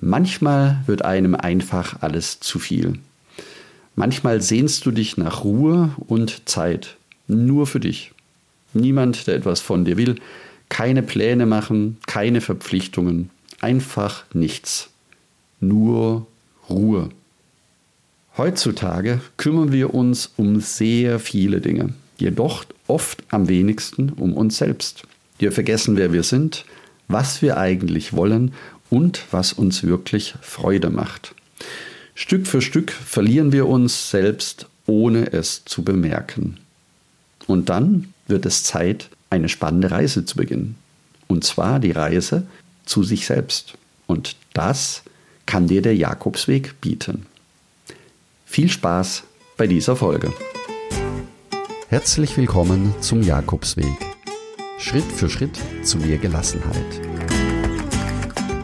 Manchmal wird einem einfach alles zu viel. Manchmal sehnst du dich nach Ruhe und Zeit, nur für dich. Niemand, der etwas von dir will, keine Pläne machen, keine Verpflichtungen, einfach nichts. Nur Ruhe. Heutzutage kümmern wir uns um sehr viele Dinge, jedoch oft am wenigsten um uns selbst. Wir vergessen, wer wir sind, was wir eigentlich wollen und was uns wirklich Freude macht. Stück für Stück verlieren wir uns selbst, ohne es zu bemerken. Und dann wird es Zeit, eine spannende Reise zu beginnen. Und zwar die Reise zu sich selbst. Und das kann dir der Jakobsweg bieten. Viel Spaß bei dieser Folge. Herzlich willkommen zum Jakobsweg. Schritt für Schritt zu mehr Gelassenheit.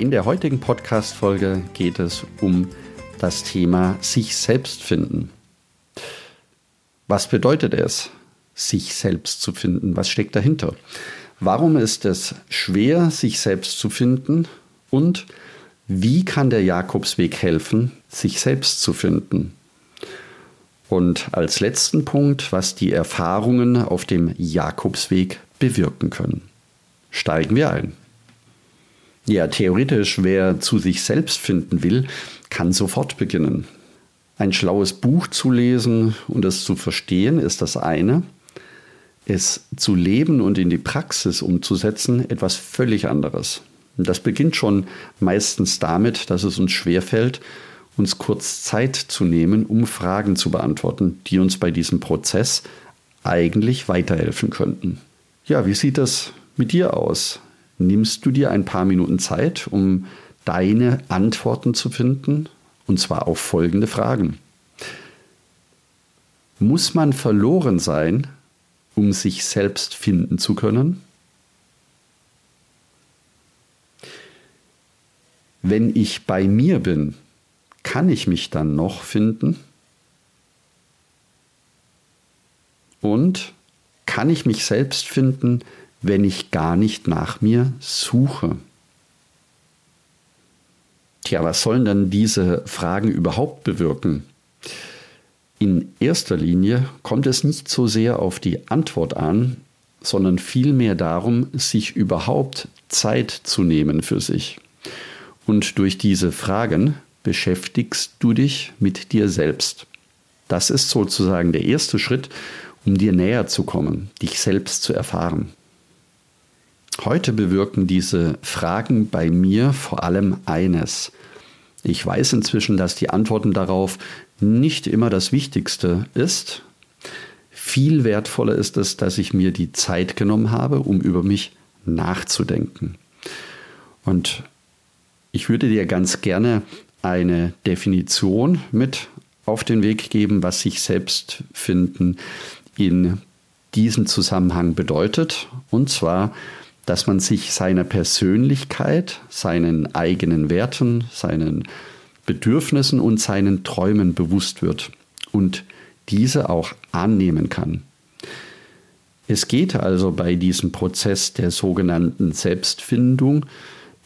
In der heutigen Podcast-Folge geht es um das Thema sich selbst finden. Was bedeutet es, sich selbst zu finden? Was steckt dahinter? Warum ist es schwer, sich selbst zu finden? Und wie kann der Jakobsweg helfen, sich selbst zu finden? Und als letzten Punkt, was die Erfahrungen auf dem Jakobsweg bewirken können. Steigen wir ein. Ja, theoretisch, wer zu sich selbst finden will, kann sofort beginnen. Ein schlaues Buch zu lesen und es zu verstehen, ist das eine. Es zu leben und in die Praxis umzusetzen, etwas völlig anderes. Und das beginnt schon meistens damit, dass es uns schwerfällt, uns kurz Zeit zu nehmen, um Fragen zu beantworten, die uns bei diesem Prozess eigentlich weiterhelfen könnten. Ja, wie sieht das mit dir aus? Nimmst du dir ein paar Minuten Zeit, um deine Antworten zu finden, und zwar auf folgende Fragen. Muss man verloren sein, um sich selbst finden zu können? Wenn ich bei mir bin, kann ich mich dann noch finden? Und kann ich mich selbst finden, wenn ich gar nicht nach mir suche? Tja, was sollen dann diese Fragen überhaupt bewirken? In erster Linie kommt es nicht so sehr auf die Antwort an, sondern vielmehr darum, sich überhaupt Zeit zu nehmen für sich. Und durch diese Fragen beschäftigst du dich mit dir selbst. Das ist sozusagen der erste Schritt, um dir näher zu kommen, dich selbst zu erfahren. Heute bewirken diese Fragen bei mir vor allem eines. Ich weiß inzwischen, dass die Antworten darauf nicht immer das Wichtigste ist. Viel wertvoller ist es, dass ich mir die Zeit genommen habe, um über mich nachzudenken. Und ich würde dir ganz gerne eine Definition mit auf den Weg geben, was sich selbst finden in diesem Zusammenhang bedeutet. Und zwar dass man sich seiner Persönlichkeit, seinen eigenen Werten, seinen Bedürfnissen und seinen Träumen bewusst wird und diese auch annehmen kann. Es geht also bei diesem Prozess der sogenannten Selbstfindung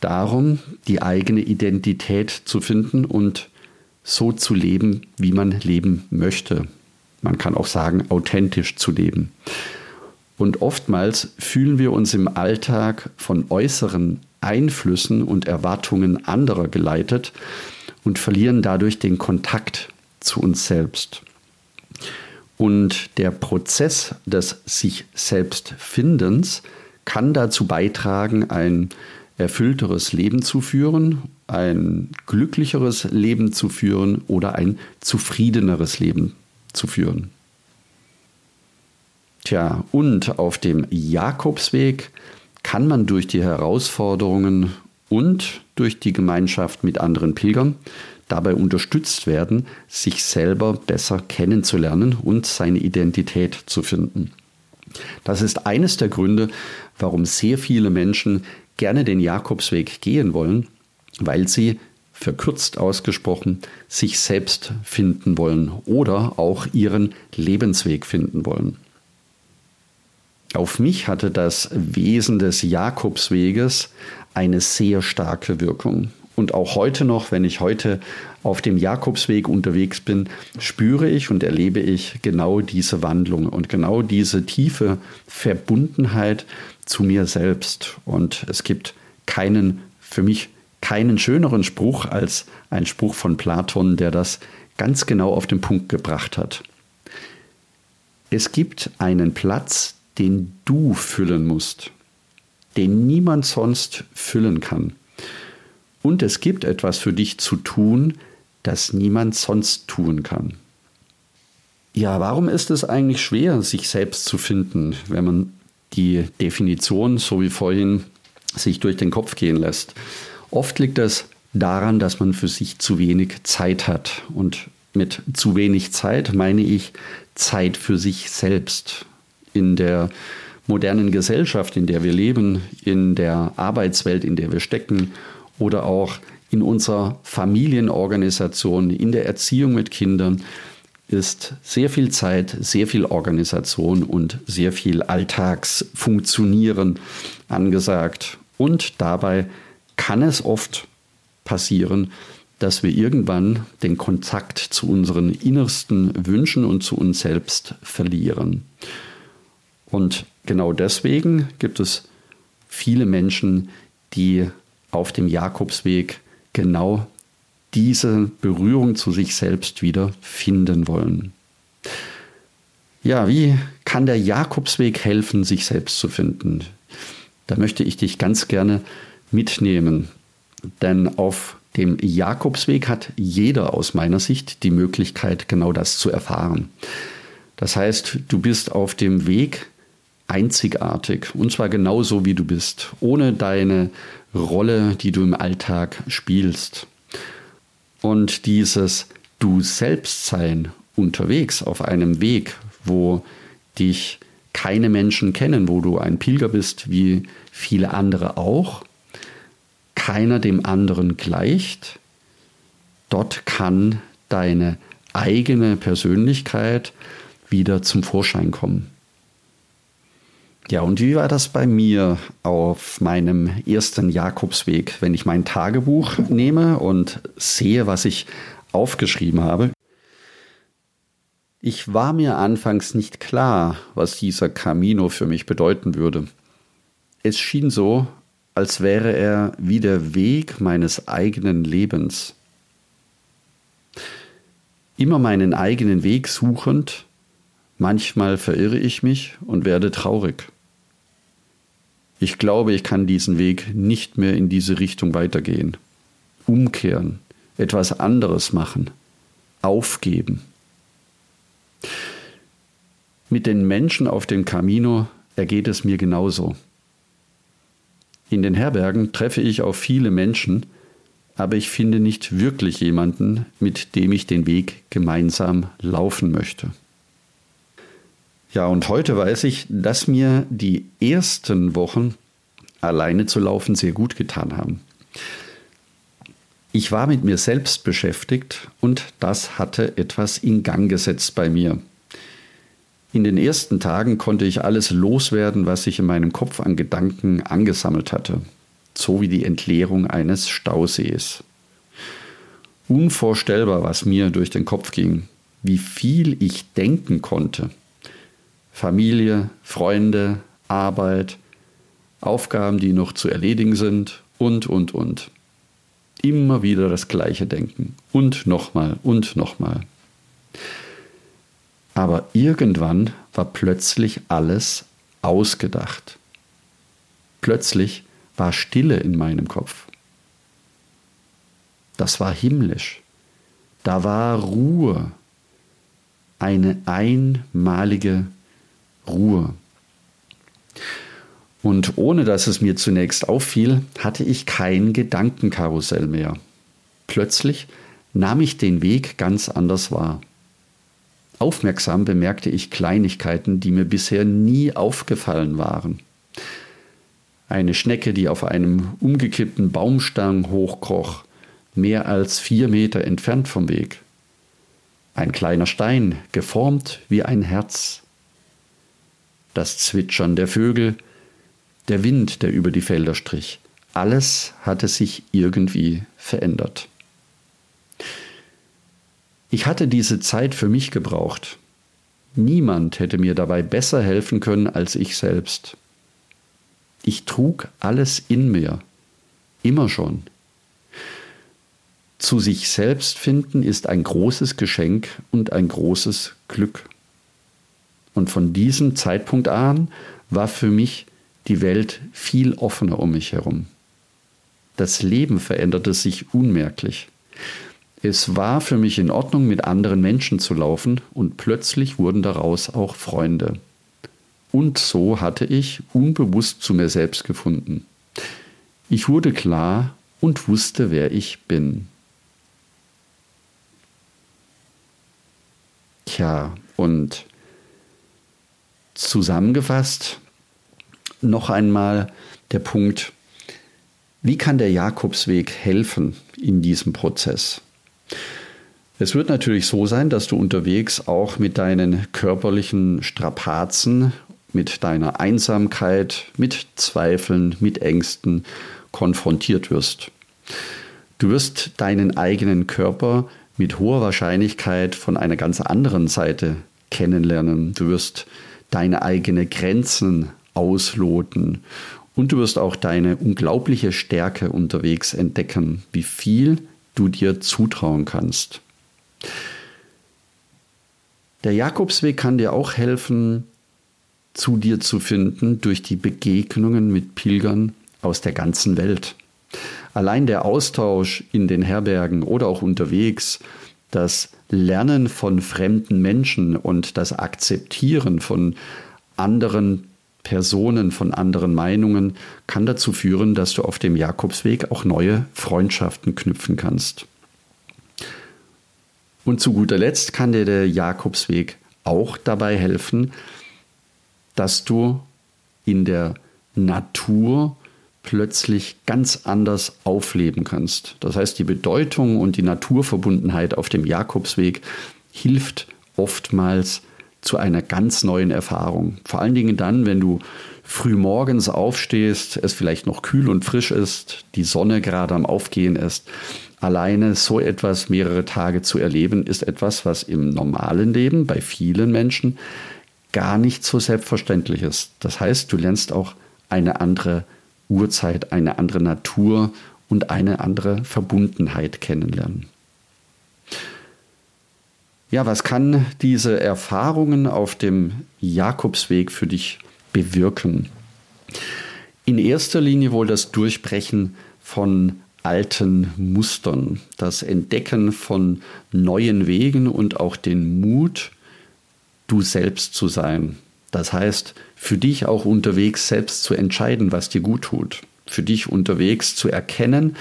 darum, die eigene Identität zu finden und so zu leben, wie man leben möchte. Man kann auch sagen, authentisch zu leben. Und oftmals fühlen wir uns im Alltag von äußeren Einflüssen und Erwartungen anderer geleitet und verlieren dadurch den Kontakt zu uns selbst. Und der Prozess des sich selbst Findens kann dazu beitragen, ein erfüllteres Leben zu führen, ein glücklicheres Leben zu führen oder ein zufriedeneres Leben zu führen. Tja, und auf dem Jakobsweg kann man durch die Herausforderungen und durch die Gemeinschaft mit anderen Pilgern dabei unterstützt werden, sich selber besser kennenzulernen und seine Identität zu finden. Das ist eines der Gründe, warum sehr viele Menschen gerne den Jakobsweg gehen wollen, weil sie verkürzt ausgesprochen, sich selbst finden wollen oder auch ihren Lebensweg finden wollen. Auf mich hatte das Wesen des Jakobsweges eine sehr starke Wirkung. Und auch heute noch, wenn ich heute auf dem Jakobsweg unterwegs bin, spüre ich und erlebe ich genau diese Wandlung und genau diese tiefe Verbundenheit zu mir selbst. Und es gibt keinen, für mich keinen schöneren Spruch als ein Spruch von Platon, der das ganz genau auf den Punkt gebracht hat. Es gibt einen Platz, den du füllen musst, den niemand sonst füllen kann. Und es gibt etwas für dich zu tun, das niemand sonst tun kann. Ja, warum ist es eigentlich schwer, sich selbst zu finden, wenn man die Definition, so wie vorhin, sich durch den Kopf gehen lässt? Oft liegt es daran, dass man für sich zu wenig Zeit hat. Und mit zu wenig Zeit meine ich Zeit für sich selbst. In der modernen Gesellschaft, in der wir leben, in der Arbeitswelt, in der wir stecken oder auch in unserer Familienorganisation, in der Erziehung mit Kindern, ist sehr viel Zeit, sehr viel Organisation und sehr viel Alltagsfunktionieren angesagt. Und dabei kann es oft passieren, dass wir irgendwann den Kontakt zu unseren innersten Wünschen und zu uns selbst verlieren. Und genau deswegen gibt es viele Menschen, die auf dem Jakobsweg genau diese Berührung zu sich selbst wieder finden wollen. Ja, wie kann der Jakobsweg helfen, sich selbst zu finden? Da möchte ich dich ganz gerne mitnehmen. Denn auf dem Jakobsweg hat jeder aus meiner Sicht die Möglichkeit, genau das zu erfahren. Das heißt, du bist auf dem Weg einzigartig und zwar genauso wie du bist, ohne deine Rolle, die du im Alltag spielst. Und dieses Du selbst sein unterwegs auf einem Weg, wo dich keine Menschen kennen, wo du ein Pilger bist, wie viele andere auch, keiner dem anderen gleicht. Dort kann deine eigene Persönlichkeit wieder zum Vorschein kommen. Ja, und wie war das bei mir auf meinem ersten Jakobsweg, wenn ich mein Tagebuch nehme und sehe, was ich aufgeschrieben habe? Ich war mir anfangs nicht klar, was dieser Camino für mich bedeuten würde. Es schien so, als wäre er wie der Weg meines eigenen Lebens. Immer meinen eigenen Weg suchend, manchmal verirre ich mich und werde traurig. Ich glaube, ich kann diesen Weg nicht mehr in diese Richtung weitergehen. Umkehren, etwas anderes machen, aufgeben. Mit den Menschen auf dem Camino ergeht es mir genauso. In den Herbergen treffe ich auf viele Menschen, aber ich finde nicht wirklich jemanden, mit dem ich den Weg gemeinsam laufen möchte. Ja, und heute weiß ich, dass mir die ersten Wochen alleine zu laufen sehr gut getan haben. Ich war mit mir selbst beschäftigt und das hatte etwas in Gang gesetzt bei mir. In den ersten Tagen konnte ich alles loswerden, was sich in meinem Kopf an Gedanken angesammelt hatte, so wie die Entleerung eines Stausees. Unvorstellbar, was mir durch den Kopf ging, wie viel ich denken konnte. Familie, Freunde, Arbeit, Aufgaben, die noch zu erledigen sind und, und, und. Immer wieder das gleiche Denken und nochmal und nochmal. Aber irgendwann war plötzlich alles ausgedacht. Plötzlich war Stille in meinem Kopf. Das war himmlisch. Da war Ruhe. Eine einmalige Ruhe. Und ohne dass es mir zunächst auffiel, hatte ich kein Gedankenkarussell mehr. Plötzlich nahm ich den Weg ganz anders wahr. Aufmerksam bemerkte ich Kleinigkeiten, die mir bisher nie aufgefallen waren. Eine Schnecke, die auf einem umgekippten Baumstamm hochkroch, mehr als vier Meter entfernt vom Weg. Ein kleiner Stein, geformt wie ein Herz. Das Zwitschern der Vögel, der Wind, der über die Felder strich. Alles hatte sich irgendwie verändert. Ich hatte diese Zeit für mich gebraucht. Niemand hätte mir dabei besser helfen können als ich selbst. Ich trug alles in mir, immer schon. Zu sich selbst finden ist ein großes Geschenk und ein großes Glück. Und von diesem Zeitpunkt an war für mich die Welt viel offener um mich herum. Das Leben veränderte sich unmerklich. Es war für mich in Ordnung, mit anderen Menschen zu laufen und plötzlich wurden daraus auch Freunde. Und so hatte ich unbewusst zu mir selbst gefunden. Ich wurde klar und wusste, wer ich bin. Tja, und zusammengefasst noch einmal der Punkt, wie kann der Jakobsweg helfen in diesem Prozess? Es wird natürlich so sein, dass du unterwegs auch mit deinen körperlichen Strapazen, mit deiner Einsamkeit, mit Zweifeln, mit Ängsten konfrontiert wirst. Du wirst deinen eigenen Körper mit hoher Wahrscheinlichkeit von einer ganz anderen Seite kennenlernen. Du wirst deine eigenen Grenzen ausloten. Und du wirst auch deine unglaubliche Stärke unterwegs entdecken, wie viel du dir zutrauen kannst. Der Jakobsweg kann dir auch helfen, zu dir zu finden durch die Begegnungen mit Pilgern aus der ganzen Welt. Allein der Austausch in den Herbergen oder auch unterwegs, das Lernen von fremden Menschen und das Akzeptieren von anderen Personen, von anderen Meinungen kann dazu führen, dass du auf dem Jakobsweg auch neue Freundschaften knüpfen kannst. Und zu guter Letzt kann dir der Jakobsweg auch dabei helfen, dass du in der Natur plötzlich ganz anders aufleben kannst. Das heißt, die Bedeutung und die Naturverbundenheit auf dem Jakobsweg hilft oftmals zu einer ganz neuen Erfahrung. Vor allen Dingen dann, wenn du früh morgens aufstehst, es vielleicht noch kühl und frisch ist, die Sonne gerade am Aufgehen ist. Alleine so etwas mehrere Tage zu erleben, ist etwas, was im normalen Leben bei vielen Menschen gar nicht so selbstverständlich ist. Das heißt, du lernst auch eine andere Uhrzeit, eine andere Natur und eine andere Verbundenheit kennenlernen. Ja, was kann diese Erfahrungen auf dem Jakobsweg für dich bewirken? In erster Linie wohl das Durchbrechen von alten Mustern, das Entdecken von neuen Wegen und auch den Mut, du selbst zu sein. Das heißt, für dich auch unterwegs selbst zu entscheiden, was dir gut tut. Für dich unterwegs zu erkennen,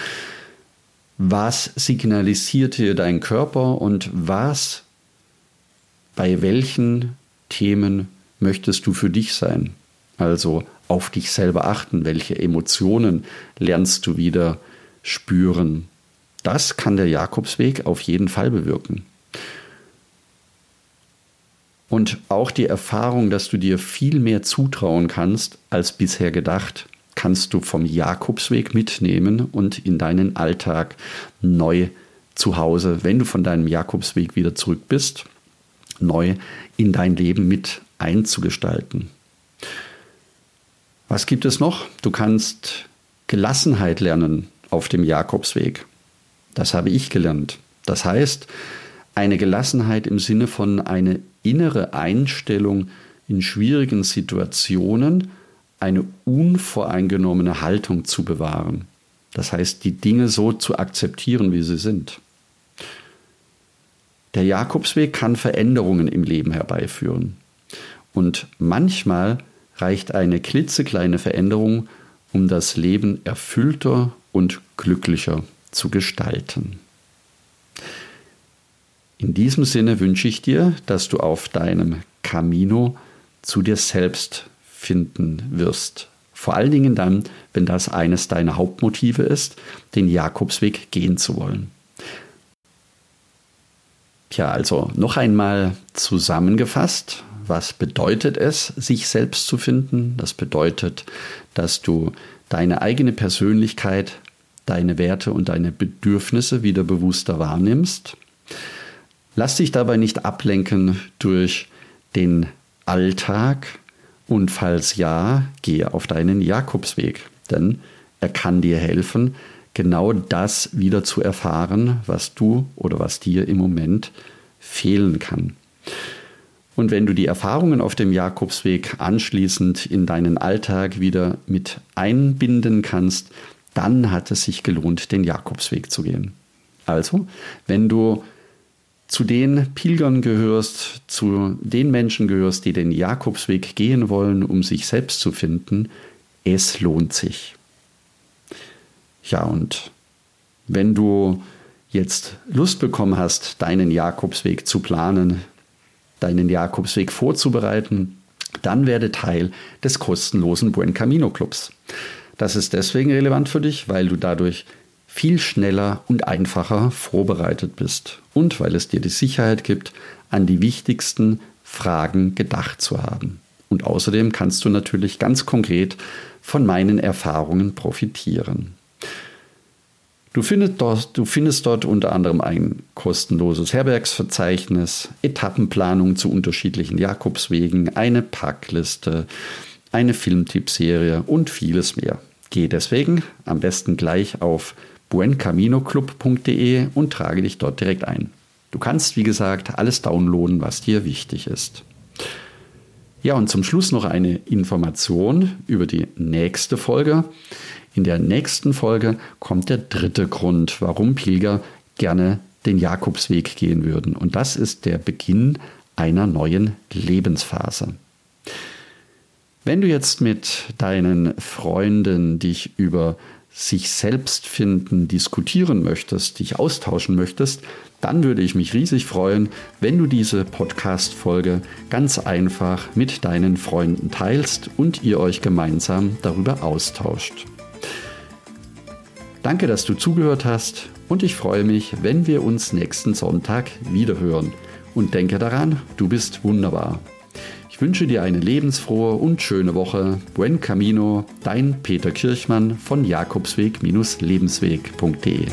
was signalisiert dir dein Körper und was bei welchen Themen möchtest du für dich sein? Also auf dich selber achten, welche Emotionen lernst du wieder spüren. Das kann der Jakobsweg auf jeden Fall bewirken. Und auch die Erfahrung, dass du dir viel mehr zutrauen kannst als bisher gedacht, kannst du vom Jakobsweg mitnehmen und in deinen Alltag neu zu Hause, wenn du von deinem Jakobsweg wieder zurück bist, neu in dein Leben mit einzugestalten. Was gibt es noch? Du kannst Gelassenheit lernen auf dem Jakobsweg. Das habe ich gelernt. Das heißt, eine Gelassenheit im Sinne von eine innere Einstellung in schwierigen Situationen, eine unvoreingenommene Haltung zu bewahren. Das heißt, die Dinge so zu akzeptieren, wie sie sind. Der Jakobsweg kann Veränderungen im Leben herbeiführen. Und manchmal reicht eine klitzekleine Veränderung, um das Leben erfüllter und glücklicher zu gestalten. In diesem Sinne wünsche ich dir, dass du auf deinem Camino zu dir selbst finden wirst. Vor allen Dingen dann, wenn das eines deiner Hauptmotive ist, den Jakobsweg gehen zu wollen. Tja, also noch einmal zusammengefasst, was bedeutet es, sich selbst zu finden? Das bedeutet, dass du deine eigene Persönlichkeit, deine Werte und deine Bedürfnisse wieder bewusster wahrnimmst. Lass dich dabei nicht ablenken durch den Alltag und falls ja, gehe auf deinen Jakobsweg, denn er kann dir helfen, genau das wieder zu erfahren, was du oder was dir im Moment fehlen kann. Und wenn du die Erfahrungen auf dem Jakobsweg anschließend in deinen Alltag wieder mit einbinden kannst, dann hat es sich gelohnt, den Jakobsweg zu gehen. Also, wenn du zu den Pilgern gehörst, zu den Menschen gehörst, die den Jakobsweg gehen wollen, um sich selbst zu finden, es lohnt sich. Ja, und wenn du jetzt Lust bekommen hast, deinen Jakobsweg zu planen, deinen Jakobsweg vorzubereiten, dann werde Teil des kostenlosen Buen Camino Clubs. Das ist deswegen relevant für dich, weil du dadurch viel schneller und einfacher vorbereitet bist und weil es dir die Sicherheit gibt, an die wichtigsten Fragen gedacht zu haben. Und außerdem kannst du natürlich ganz konkret von meinen Erfahrungen profitieren. Du findest, dort, du findest dort unter anderem ein kostenloses Herbergsverzeichnis, Etappenplanung zu unterschiedlichen Jakobswegen, eine Packliste, eine Filmtippserie und vieles mehr. Geh deswegen am besten gleich auf buencaminoclub.de und trage dich dort direkt ein. Du kannst, wie gesagt, alles downloaden, was dir wichtig ist. Ja, und zum Schluss noch eine Information über die nächste Folge. In der nächsten Folge kommt der dritte Grund, warum Pilger gerne den Jakobsweg gehen würden. Und das ist der Beginn einer neuen Lebensphase. Wenn du jetzt mit deinen Freunden dich über sich selbst finden, diskutieren möchtest, dich austauschen möchtest, dann würde ich mich riesig freuen, wenn du diese Podcast-Folge ganz einfach mit deinen Freunden teilst und ihr euch gemeinsam darüber austauscht. Danke, dass du zugehört hast und ich freue mich, wenn wir uns nächsten Sonntag wiederhören. Und denke daran, du bist wunderbar. Wünsche dir eine lebensfrohe und schöne Woche. Buen Camino, dein Peter Kirchmann von Jakobsweg-lebensweg.de.